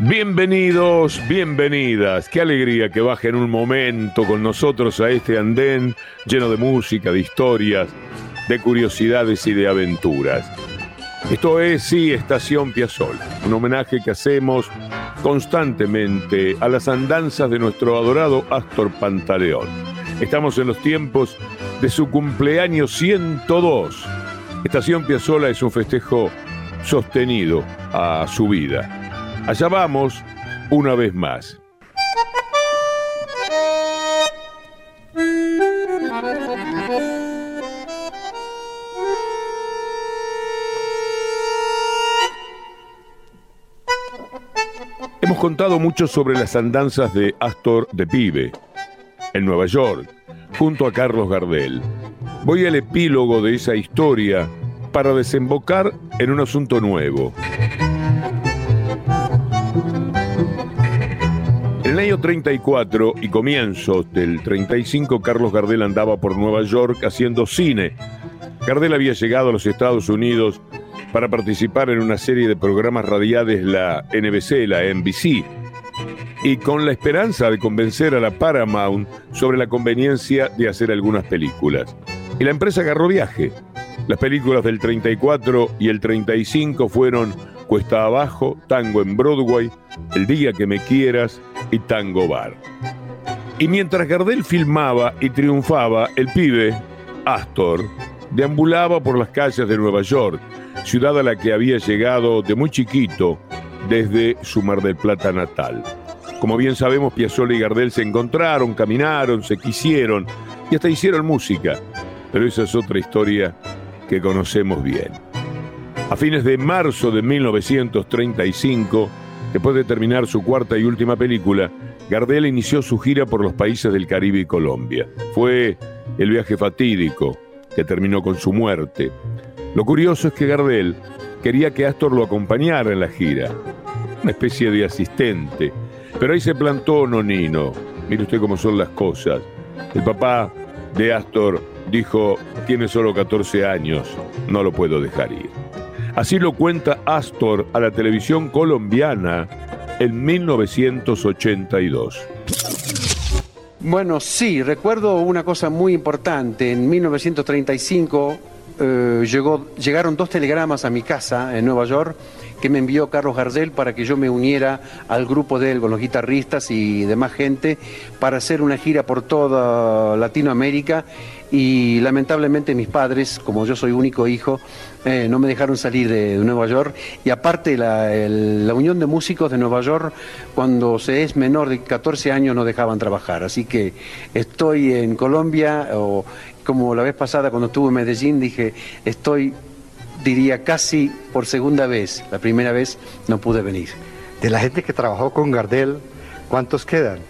Bienvenidos, bienvenidas. Qué alegría que bajen un momento con nosotros a este andén lleno de música, de historias, de curiosidades y de aventuras. Esto es, sí, Estación Piazzolla, un homenaje que hacemos constantemente a las andanzas de nuestro adorado Astor Pantaleón. Estamos en los tiempos de su cumpleaños 102. Estación Piazzolla es un festejo sostenido a su vida. Allá vamos una vez más. Hemos contado mucho sobre las andanzas de Astor de Pibe, en Nueva York, junto a Carlos Gardel. Voy al epílogo de esa historia para desembocar en un asunto nuevo. En el año 34 y comienzos del 35, Carlos Gardel andaba por Nueva York haciendo cine. Gardel había llegado a los Estados Unidos para participar en una serie de programas radiales, la NBC, la NBC, y con la esperanza de convencer a la Paramount sobre la conveniencia de hacer algunas películas. Y la empresa agarró viaje. Las películas del 34 y el 35 fueron Cuesta Abajo, Tango en Broadway, El Día que Me Quieras y Tango Bar. Y mientras Gardel filmaba y triunfaba, el pibe, Astor, deambulaba por las calles de Nueva York, ciudad a la que había llegado de muy chiquito desde su Mar del Plata natal. Como bien sabemos, Piazzolla y Gardel se encontraron, caminaron, se quisieron y hasta hicieron música. Pero esa es otra historia que conocemos bien. A fines de marzo de 1935, después de terminar su cuarta y última película, Gardel inició su gira por los países del Caribe y Colombia. Fue el viaje fatídico que terminó con su muerte. Lo curioso es que Gardel quería que Astor lo acompañara en la gira, una especie de asistente. Pero ahí se plantó Nonino. Mire usted cómo son las cosas. El papá de Astor dijo, tiene solo 14 años, no lo puedo dejar ir. Así lo cuenta Astor a la televisión colombiana en 1982. Bueno, sí, recuerdo una cosa muy importante. En 1935 eh, llegaron dos telegramas a mi casa en Nueva York que me envió Carlos Gardel para que yo me uniera al grupo de él con los guitarristas y demás gente para hacer una gira por toda Latinoamérica y lamentablemente mis padres, como yo soy único hijo, eh, no me dejaron salir de, Nueva York y aparte la, la Unión de Músicos de Nueva York cuando se es menor de 14 años no dejaban trabajar, así que estoy en Colombia o como la vez pasada cuando estuve en Medellín dije estoy diría casi por segunda vez, la primera vez no pude venir. De la gente que trabajó con Gardel, ¿cuántos quedan?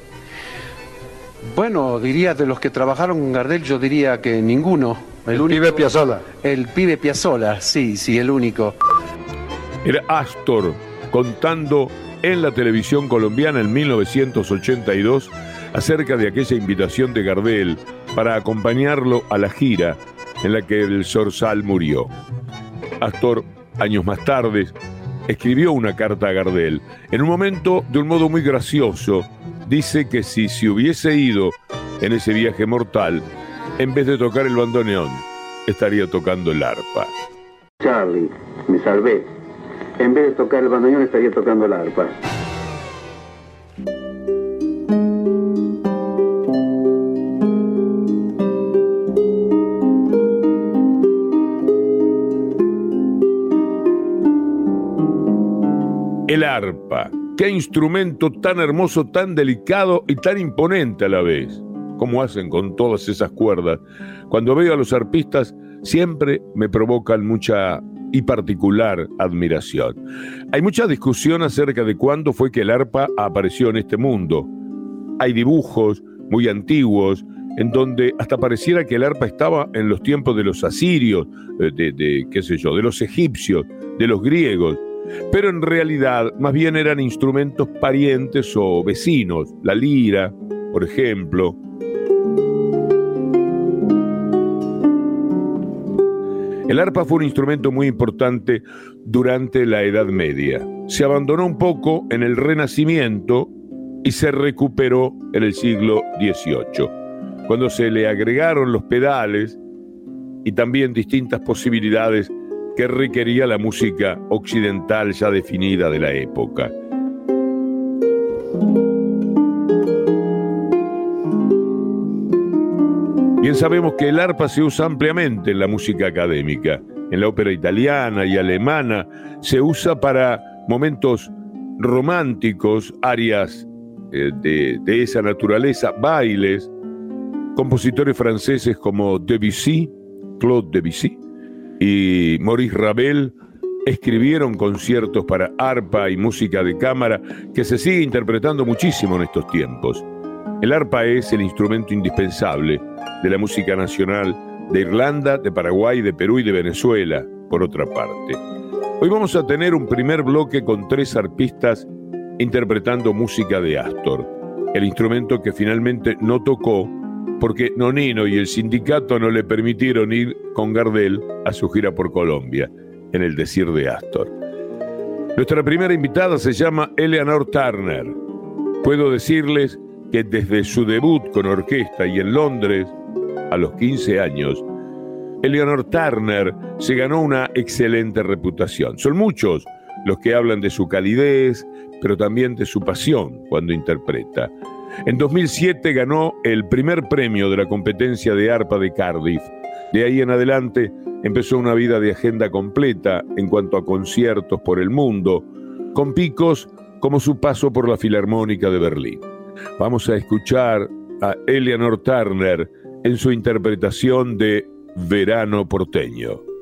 Bueno, diría de los que trabajaron con Gardel, yo diría que ninguno. El, el único, pibe Piazzola. El pibe Piazzola, sí, sí, el único. Era Astor contando en la televisión colombiana en 1982 acerca de aquella invitación de Gardel para acompañarlo a la gira en la que el Zorzal murió. Astor, años más tarde, escribió una carta a Gardel. En un momento, de un modo muy gracioso, dice que si se hubiese ido en ese viaje mortal, en vez de tocar el bandoneón, estaría tocando el arpa. Charlie, me salvé. En vez de tocar el bandoneón, estaría tocando el arpa. El arpa Qué instrumento tan hermoso, tan delicado y tan imponente a la vez. ¿Cómo hacen con todas esas cuerdas? Cuando veo a los arpistas siempre me provocan mucha y particular admiración. Hay mucha discusión acerca de cuándo fue que el arpa apareció en este mundo. Hay dibujos muy antiguos en donde hasta pareciera que el arpa estaba en los tiempos de los asirios, eh, de, de, qué sé yo, de los egipcios, de los griegos, pero en realidad más bien eran instrumentos parientes o vecinos, la lira, por ejemplo. El arpa fue un instrumento muy importante durante la Edad Media. Se abandonó un poco en el Renacimiento y se recuperó en el siglo XVIII cuando se le agregaron los pedales y también distintas posibilidades que requería la música occidental ya definida de la época. Bien sabemos que el arpa se usa ampliamente en la música académica. En la ópera italiana y alemana se usa para momentos románticos, áreas eh, de, de esa naturaleza, bailes, Compositores franceses como Debussy, Claude Debussy y Maurice Ravel escribieron conciertos para arpa y música de cámara que se sigue interpretando muchísimo en estos tiempos. El arpa es el instrumento indispensable de la música nacional de Irlanda, de Paraguay, de Perú y de Venezuela, por otra parte. Hoy vamos a tener un primer bloque con tres arpistas interpretando música de Astor, el instrumento que finalmente no tocó porque Nonino y el sindicato no le permitieron ir con Gardel a su gira por Colombia, en el Desir de Astor. Nuestra primera invitada se llama Eleanor Turner. Puedo decirles que desde su debut con orquesta y en Londres, a los 15 años, Eleanor Turner se ganó una excelente reputación. Son muchos los que hablan de su calidez, pero también de su pasión cuando interpreta. En 2007 ganó el primer premio de la competencia de arpa de Cardiff. De ahí en adelante empezó una vida de agenda completa en cuanto a conciertos por el mundo, con picos como su paso por la Filarmónica de Berlín. Vamos a escuchar a Eleanor Turner en su interpretación de Verano porteño.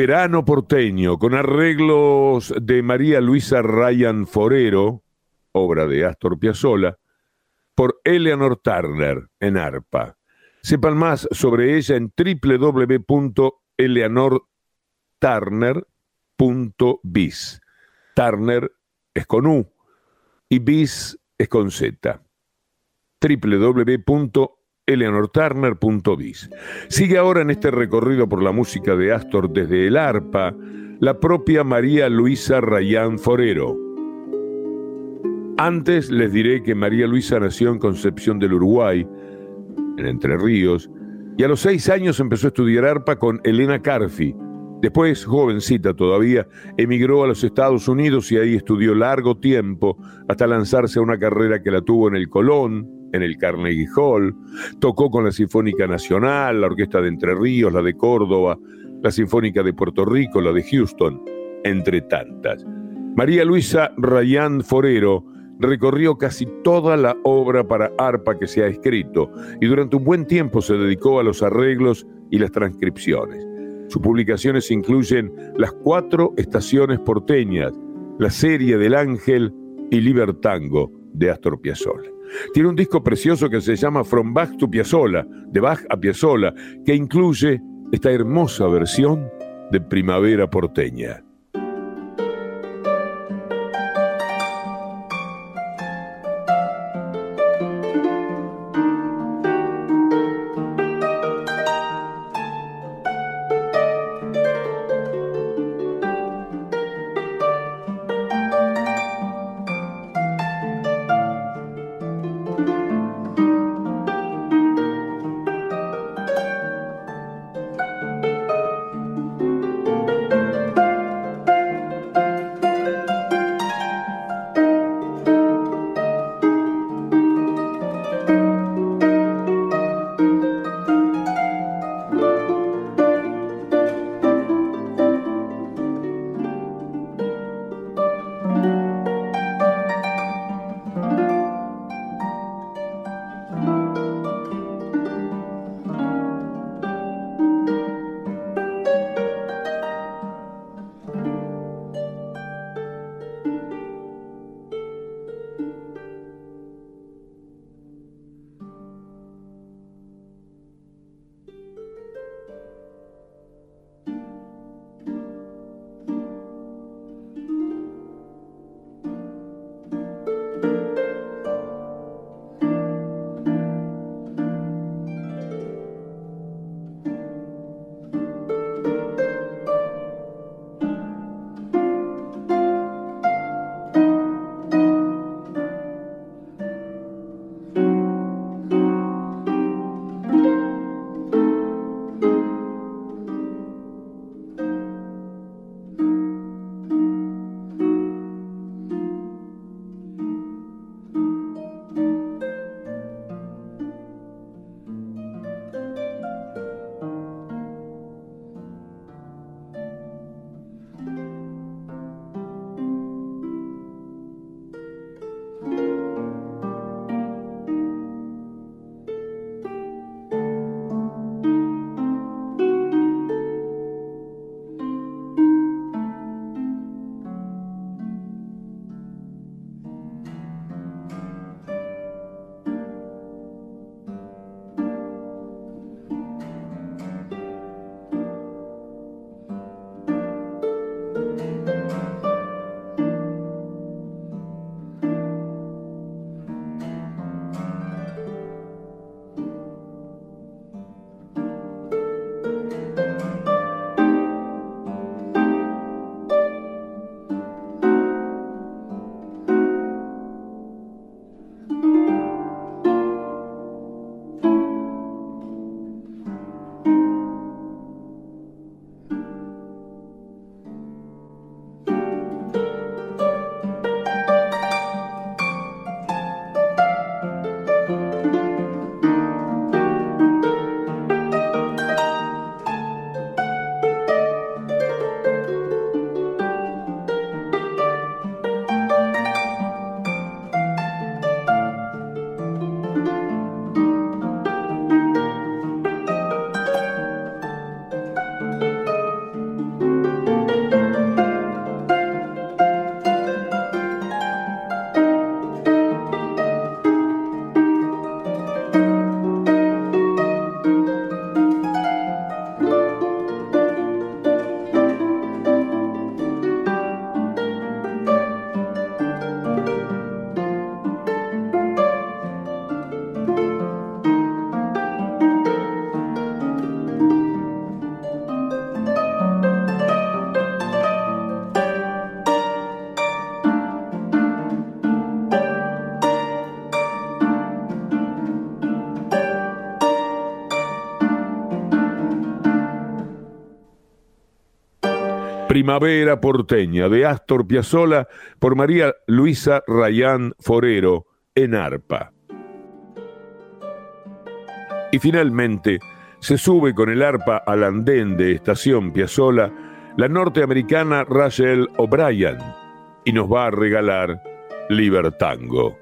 Verano porteño, con arreglos de María Luisa Ryan Forero, obra de Astor Piazzolla, por Eleanor Turner en arpa. Sepan más sobre ella en www.eleanorturner.biz. Turner es con U y bis es con Z. www.eleanorturner.biz. Sigue ahora en este recorrido por la música de Astor desde el arpa la propia María Luisa Rayán Forero. Antes les diré que María Luisa nació en Concepción del Uruguay, en Entre Ríos, y a los seis años empezó a estudiar arpa con Elena Carfi. Después, jovencita todavía, emigró a los Estados Unidos y ahí estudió largo tiempo hasta lanzarse a una carrera que la tuvo en el Colón, en el Carnegie Hall, tocó con la Sinfónica Nacional, la Orquesta de Entre Ríos, la de Córdoba, la Sinfónica de Puerto Rico, la de Houston, entre tantas. María Luisa Rayán Forero recorrió casi toda la obra para arpa que se ha escrito y durante un buen tiempo se dedicó a los arreglos y las transcripciones. Sus publicaciones incluyen Las cuatro estaciones porteñas, la serie del Ángel y Libertango de Astor Piazzolla. Tiene un disco precioso que se llama From Bach to Piazzolla, de Bach a Piazzolla, que incluye esta hermosa versión de Primavera porteña. Primavera porteña de Astor Piazzolla por María Luisa Rayán Forero en arpa. Y finalmente se sube con el arpa al andén de Estación Piazzolla la norteamericana Rachel O'Brien y nos va a regalar Libertango.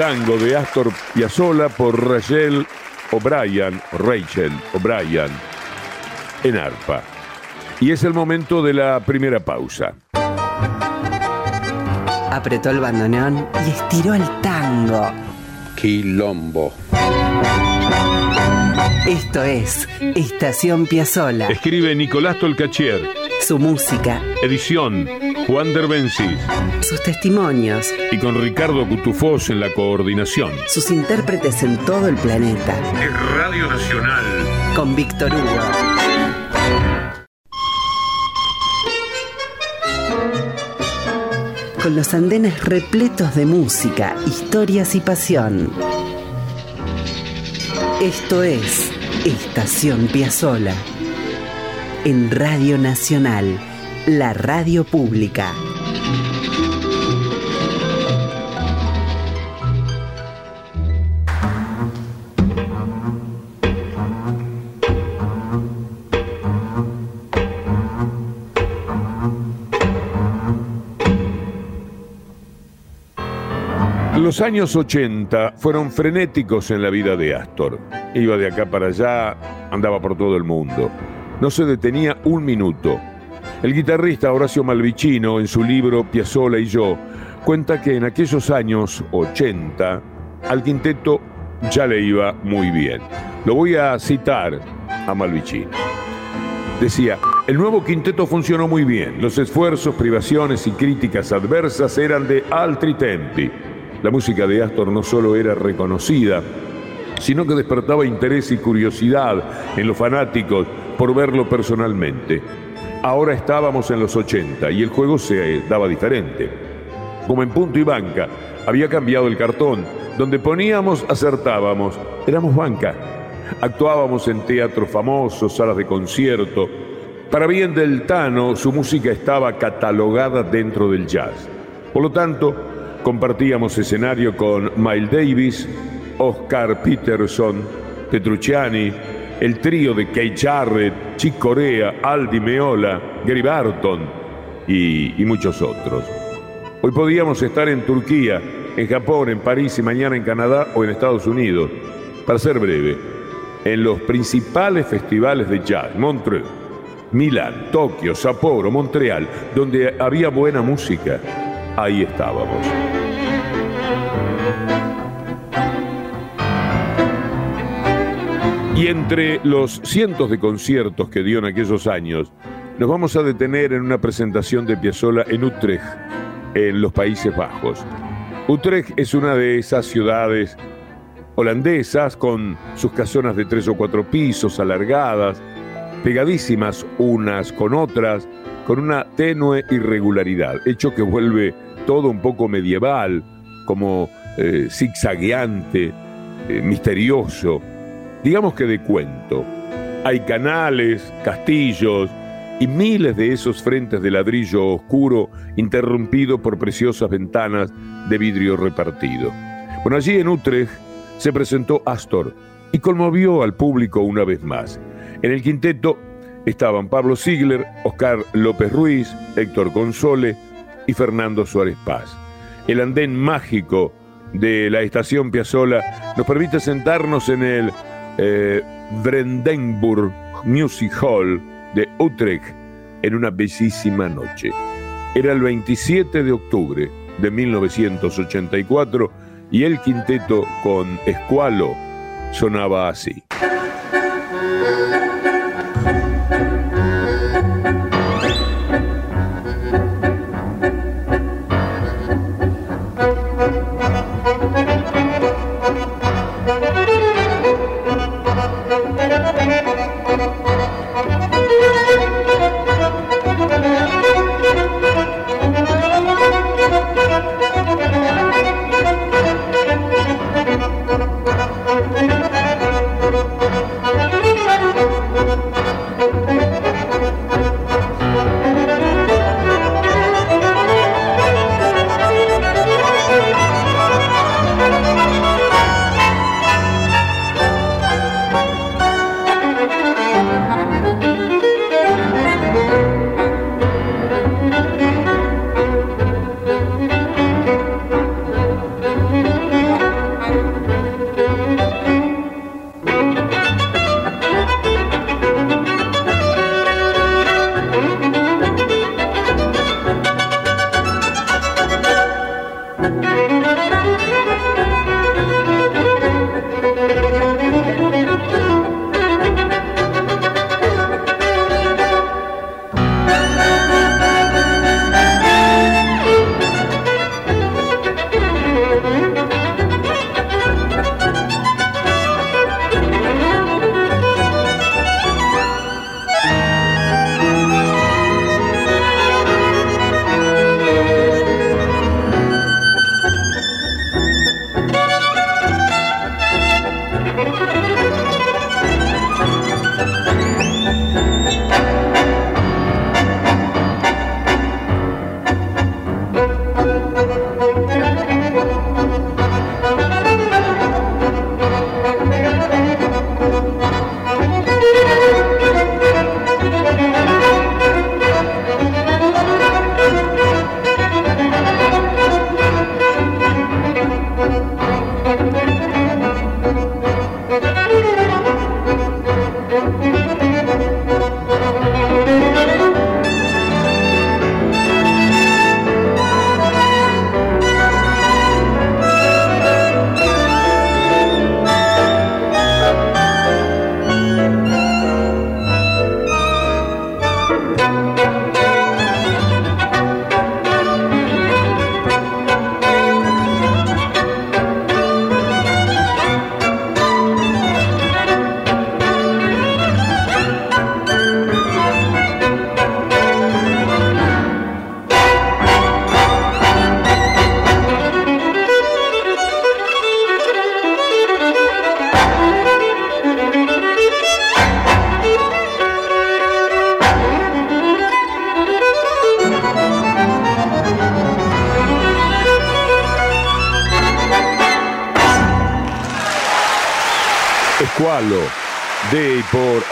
Tango de Astor Piazzolla por Rachel O'Brien, Rachel O'Brien, en arpa. Y es el momento de la primera pausa. apretó el bandoneón y estiró el tango. Quilombo. Esto es Estación Piazzola. Escribe Nicolás Tolcachier. Su música. Edición Juan Derbencis. Sus testimonios. Y con Ricardo Cutufós en la coordinación. Sus intérpretes en todo el planeta. Es Radio Nacional. Con Víctor Hugo. Con los andenes repletos de música, historias y pasión. Esto es Estación Piazzola. En Radio Nacional, la radio pública. Los años 80 fueron frenéticos en la vida de Astor. Iba de acá para allá, andaba por todo el mundo. No se detenía un minuto. El guitarrista Horacio Malvicino, en su libro Piazzola y yo, cuenta que en aquellos años 80 al quinteto ya le iba muy bien. Lo voy a citar a Malvicino. Decía, el nuevo quinteto funcionó muy bien. Los esfuerzos, privaciones y críticas adversas eran de altri tempi. La música de Astor no solo era reconocida, sino que despertaba interés y curiosidad en los fanáticos por verlo personalmente. Ahora estábamos en los 80 y el juego se daba diferente. Como en punto y banca, había cambiado el cartón. Donde poníamos, acertábamos. Éramos banca. Actuábamos en teatros famosos, salas de concierto. Para bien del Tano, su música estaba catalogada dentro del jazz. Por lo tanto, compartíamos escenario con Miles Davis, Oscar Peterson, Petrucciani, el trío de Kay Jarrett, Chick Corea, Aldi Meola, Gary Barton y, y muchos otros. Hoy podíamos estar en Turquía, en Japón, en París y mañana en Canadá o en Estados Unidos. Para ser breve, en los principales festivales de jazz, Montreux, Milán, Tokio, Sapporo, Montreal, donde había buena música, ahí estábamos. Y entre los cientos de conciertos que dio en aquellos años, nos vamos a detener en una presentación de Piazzolla en Utrecht, en los Países Bajos. Utrecht es una de esas ciudades holandesas con sus casonas de tres o cuatro pisos alargadas, pegadísimas unas con otras, con una tenue irregularidad, hecho que vuelve todo un poco medieval, como eh, zigzagueante, eh, misterioso, digamos que de cuento. Hay canales, castillos y miles de esos frentes de ladrillo oscuro interrumpido por preciosas ventanas de vidrio repartido. Bueno, allí en Utrecht se presentó Astor y conmovió al público una vez más. En el quinteto estaban Pablo Ziegler, Oscar López Ruiz, Héctor Console y Fernando Suárez Paz. El andén mágico de la estación Piazzola nos permite sentarnos en el eh, Music Hall de Utrecht en una bellísima noche. Era el 27 de octubre de 1984 y el quinteto con escualo sonaba así.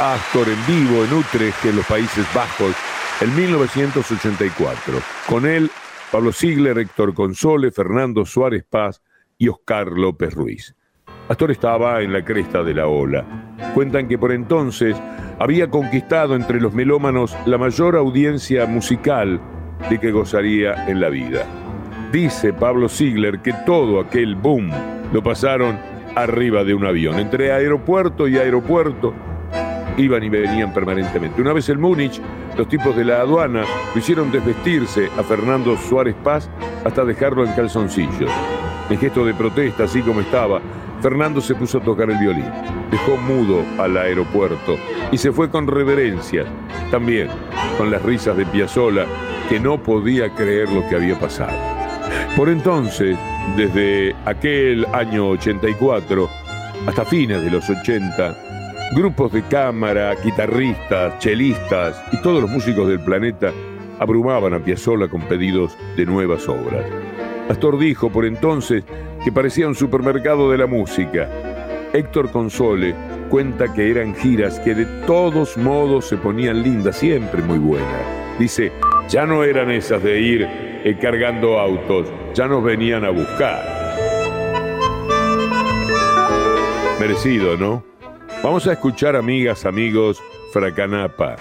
Y por Astor en vivo en Utrecht, en los Países Bajos, en 1984. Con él, Pablo Ziegler, Héctor Console, Fernando Suárez Paz y Oscar López Ruiz. Astor estaba en la cresta de la ola. Cuentan que por entonces había conquistado entre los melómanos la mayor audiencia musical de que gozaría en la vida. Dice Pablo Ziegler que todo aquel boom lo pasaron arriba de un avión. Entre aeropuerto y aeropuerto iban y venían permanentemente. Una vez en Múnich, los tipos de la aduana lo hicieron desvestirse a Fernando Suárez Paz hasta dejarlo en calzoncillos. En gesto de protesta, así como estaba, Fernando se puso a tocar el violín, dejó mudo al aeropuerto y se fue con reverencia, también con las risas de Piazzolla, que no podía creer lo que había pasado. Por entonces, desde aquel año 84 hasta fines de los 80, grupos de cámara, guitarristas, chelistas y todos los músicos del planeta abrumaban a Piazzolla con pedidos de nuevas obras. Astor dijo por entonces que parecía un supermercado de la música. Héctor Console cuenta que eran giras que de todos modos se ponían lindas, siempre muy buenas. Dice, ya no eran esas de ir eh, cargando autos, ya nos venían a buscar. Merecido, ¿no? Vamos a escuchar, amigas, amigos, Fracanapa.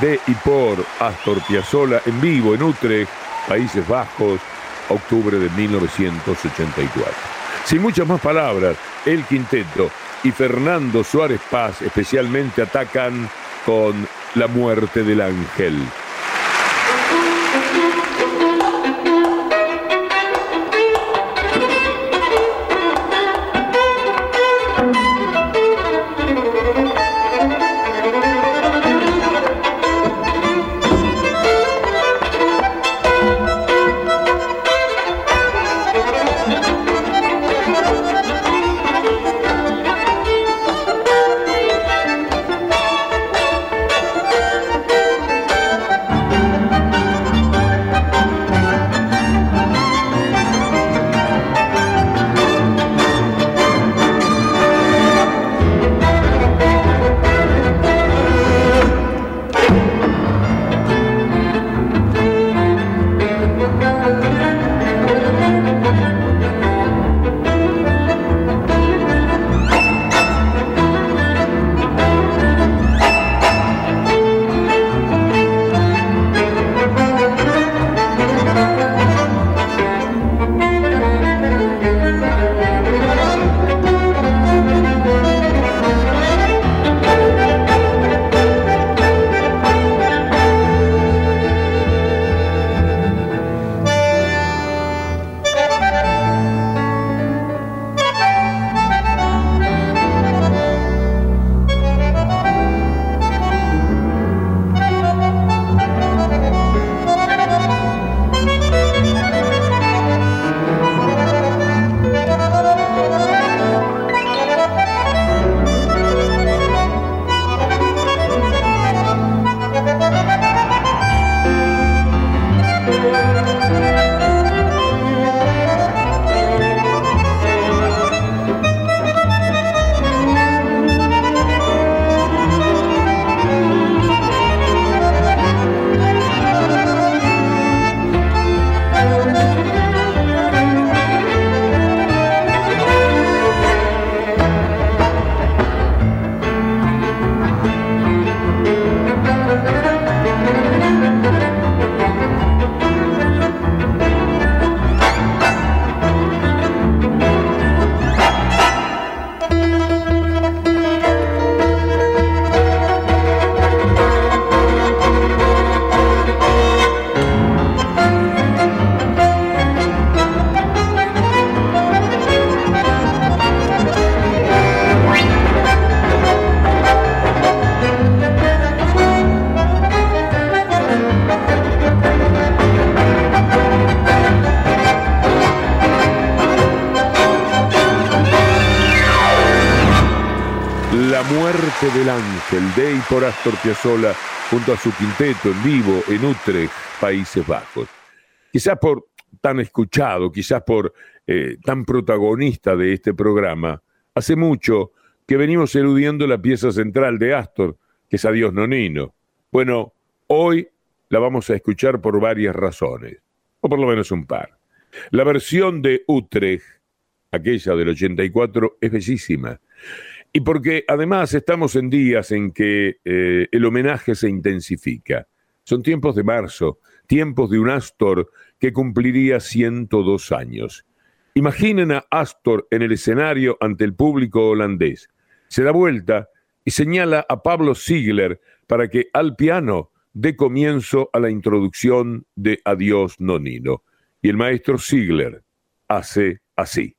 De y por Astor Piazzolla en vivo en Utrecht, Países Bajos, octubre de 1984. Sin muchas más palabras, el quinteto y Fernando Suárez Paz especialmente atacan con La muerte del ángel. Junto a su quinteto en vivo en Utrecht, Países Bajos. Quizás por tan escuchado, quizás por eh, tan protagonista de este programa, hace mucho que venimos eludiendo la pieza central de Astor, que es Adiós Nonino. Bueno, hoy la vamos a escuchar por varias razones, o por lo menos un par. La versión de Utrecht, aquella del 84, es bellísima. Y porque además estamos en días en que eh, el homenaje se intensifica. Son tiempos de marzo, tiempos de un Astor que cumpliría 102 años. Imaginen a Astor en el escenario ante el público holandés. Se da vuelta y señala a Pablo Ziegler para que al piano dé comienzo a la introducción de Adiós Nonino. Y el maestro Ziegler hace así.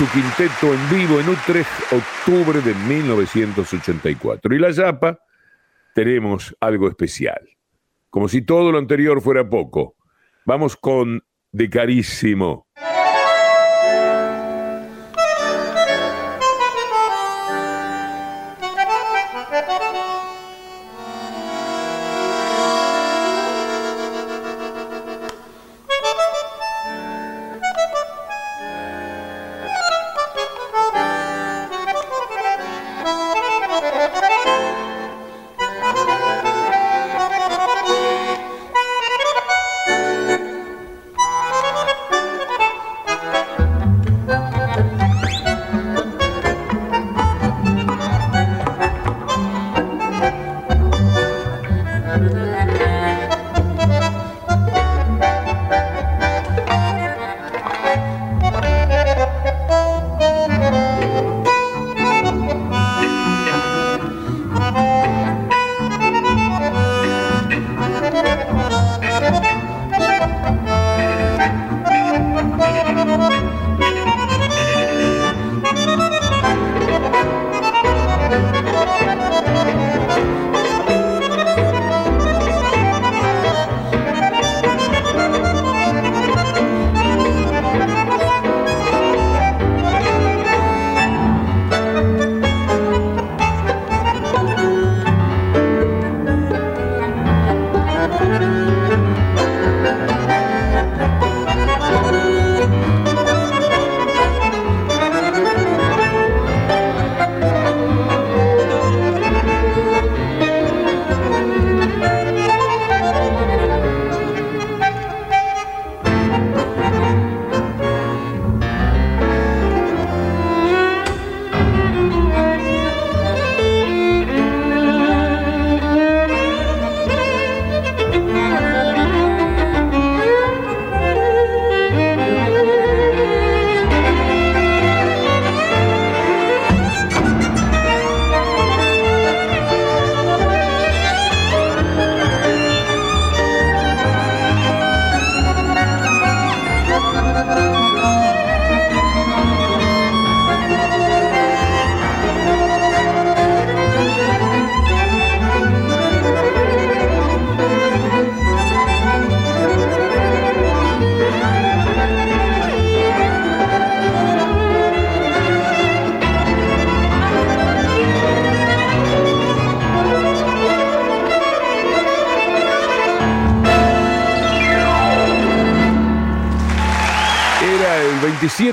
Su quinteto en vivo en Utrecht, octubre de 1984. Y la Yapa, tenemos algo especial. Como si todo lo anterior fuera poco. Vamos con De Carísimo.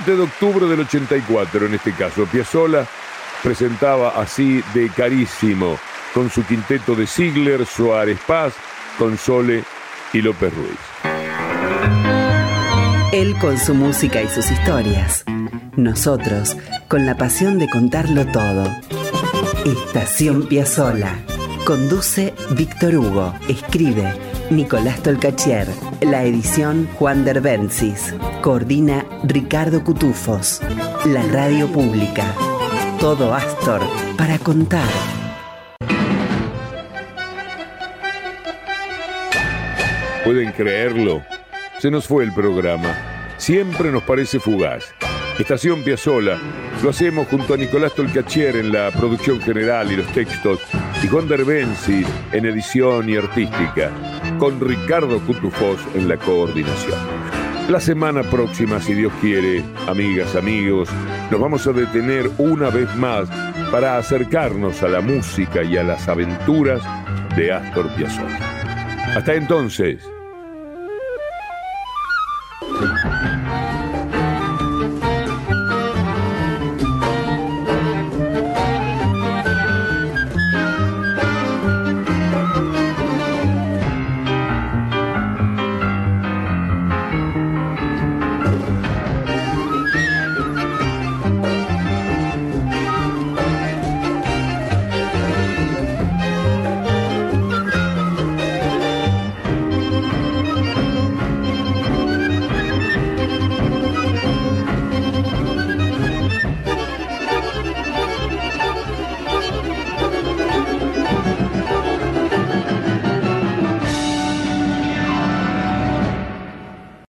27 de octubre del 84, en este caso, Piazzolla presentaba así de carísimo con su quinteto de Ziegler, Suárez Paz, Console y López Ruiz. Él con su música y sus historias. Nosotros con la pasión de contarlo todo. Estación Piazzola. Conduce Víctor Hugo. Escribe Nicolás Tolcachier. La edición Juan Derbencis. Coordina Ricardo Cutufos. La radio pública. Todo Astor para contar. ¿Pueden creerlo? Se nos fue el programa. Siempre nos parece fugaz. Estación Piazzola. Lo hacemos junto a Nicolás Tolcachier en la producción general y los textos y Juan Derbenzi en edición y artística, con Ricardo Cutufós en la coordinación. La semana próxima, si Dios quiere, amigas, amigos, nos vamos a detener una vez más para acercarnos a la música y a las aventuras de Astor Piazzolla. Hasta entonces,